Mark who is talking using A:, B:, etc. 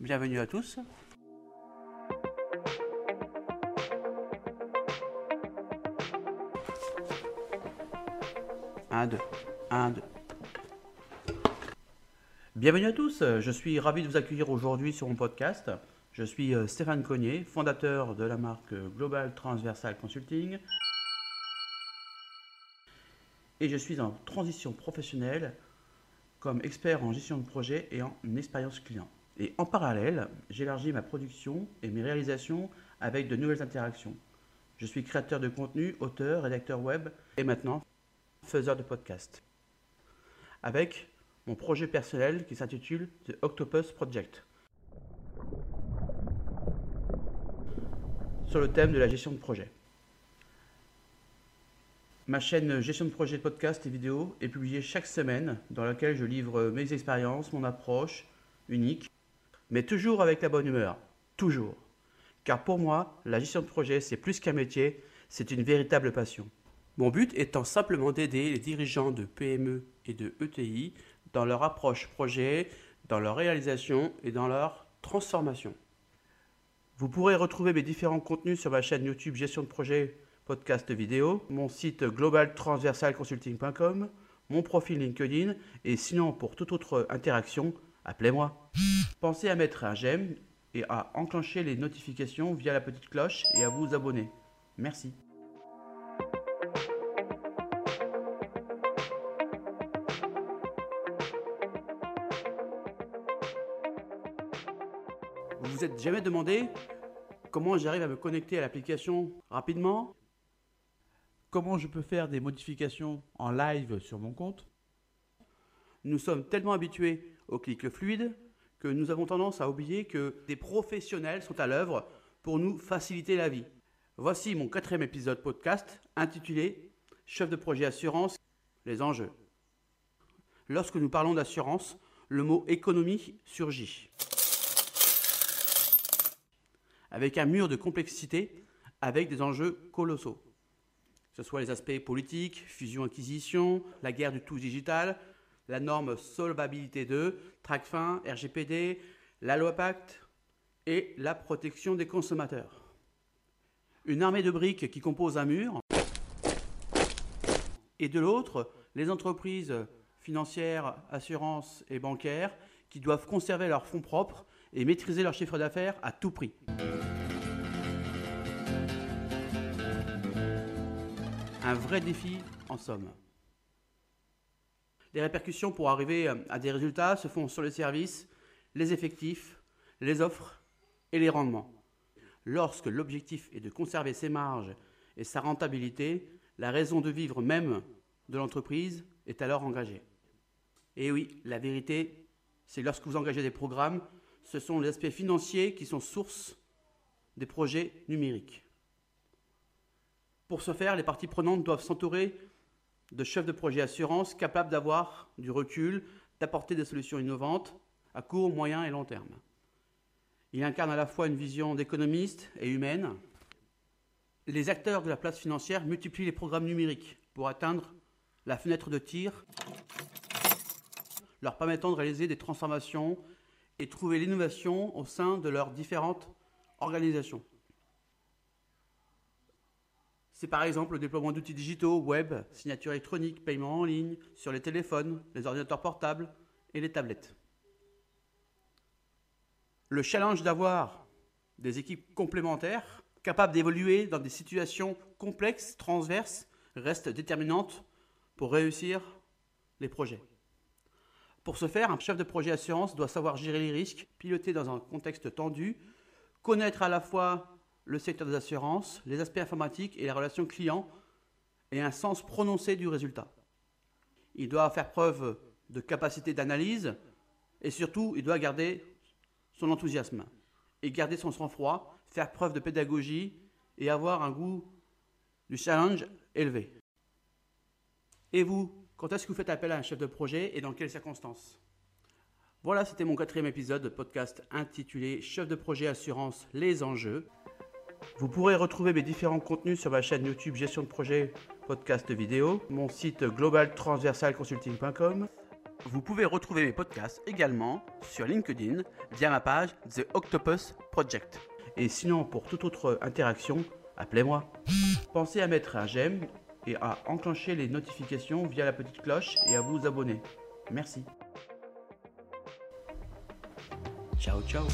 A: bienvenue à tous. Un, deux, un, deux. Bienvenue à tous, je suis ravi de vous accueillir aujourd'hui sur mon podcast. Je suis euh, Stéphane Cognier, fondateur de la marque Global Transversal Consulting. Et je suis en transition professionnelle comme expert en gestion de projet et en expérience client. Et en parallèle, j'élargis ma production et mes réalisations avec de nouvelles interactions. Je suis créateur de contenu, auteur, rédacteur web et maintenant faiseur de podcast. Avec mon projet personnel qui s'intitule The Octopus Project. Sur le thème de la gestion de projet. Ma chaîne Gestion de projet podcast et vidéo est publiée chaque semaine dans laquelle je livre mes expériences, mon approche unique, mais toujours avec la bonne humeur. Toujours. Car pour moi, la gestion de projet, c'est plus qu'un métier, c'est une véritable passion. Mon but étant simplement d'aider les dirigeants de PME et de ETI dans leur approche projet, dans leur réalisation et dans leur transformation. Vous pourrez retrouver mes différents contenus sur ma chaîne YouTube Gestion de projet podcast vidéo, mon site globaltransversalconsulting.com, mon profil LinkedIn et sinon pour toute autre interaction, appelez-moi. Pensez à mettre un j'aime et à enclencher les notifications via la petite cloche et à vous abonner. Merci. Vous vous êtes jamais demandé comment j'arrive à me connecter à l'application rapidement? Comment je peux faire des modifications en live sur mon compte? Nous sommes tellement habitués au clic fluide que nous avons tendance à oublier que des professionnels sont à l'œuvre pour nous faciliter la vie. Voici mon quatrième épisode podcast intitulé Chef de projet assurance, les enjeux. Lorsque nous parlons d'assurance, le mot économie surgit. Avec un mur de complexité, avec des enjeux colossaux. Que ce soit les aspects politiques, fusion-acquisition, la guerre du tout digital, la norme Solvabilité 2, TRACFIN, RGPD, la loi Pacte et la protection des consommateurs. Une armée de briques qui compose un mur et de l'autre, les entreprises financières, assurances et bancaires qui doivent conserver leurs fonds propres et maîtriser leur chiffre d'affaires à tout prix. Un vrai défi en somme. Les répercussions pour arriver à des résultats se font sur les services, les effectifs, les offres et les rendements. Lorsque l'objectif est de conserver ses marges et sa rentabilité, la raison de vivre même de l'entreprise est alors engagée. Et oui, la vérité, c'est lorsque vous engagez des programmes, ce sont les aspects financiers qui sont source des projets numériques. Pour ce faire, les parties prenantes doivent s'entourer de chefs de projet assurance capables d'avoir du recul, d'apporter des solutions innovantes à court, moyen et long terme. Il incarne à la fois une vision d'économiste et humaine. Les acteurs de la place financière multiplient les programmes numériques pour atteindre la fenêtre de tir, leur permettant de réaliser des transformations et trouver l'innovation au sein de leurs différentes organisations. C'est par exemple le déploiement d'outils digitaux, web, signature électronique, paiement en ligne, sur les téléphones, les ordinateurs portables et les tablettes. Le challenge d'avoir des équipes complémentaires capables d'évoluer dans des situations complexes, transverses, reste déterminante pour réussir les projets. Pour ce faire, un chef de projet assurance doit savoir gérer les risques, piloter dans un contexte tendu, connaître à la fois le secteur des assurances, les aspects informatiques et les relations clients, et un sens prononcé du résultat. Il doit faire preuve de capacité d'analyse, et surtout, il doit garder son enthousiasme, et garder son sang-froid, faire preuve de pédagogie, et avoir un goût du challenge élevé. Et vous, quand est-ce que vous faites appel à un chef de projet et dans quelles circonstances? Voilà, c'était mon quatrième épisode de podcast intitulé Chef de projet assurance, les enjeux. Vous pourrez retrouver mes différents contenus sur ma chaîne YouTube Gestion de projet podcast vidéo, mon site globaltransversalconsulting.com Vous pouvez retrouver mes podcasts également sur LinkedIn via ma page The Octopus Project. Et sinon, pour toute autre interaction, appelez-moi. Pensez à mettre un j'aime et à enclencher les notifications via la petite cloche et à vous abonner. Merci. Ciao ciao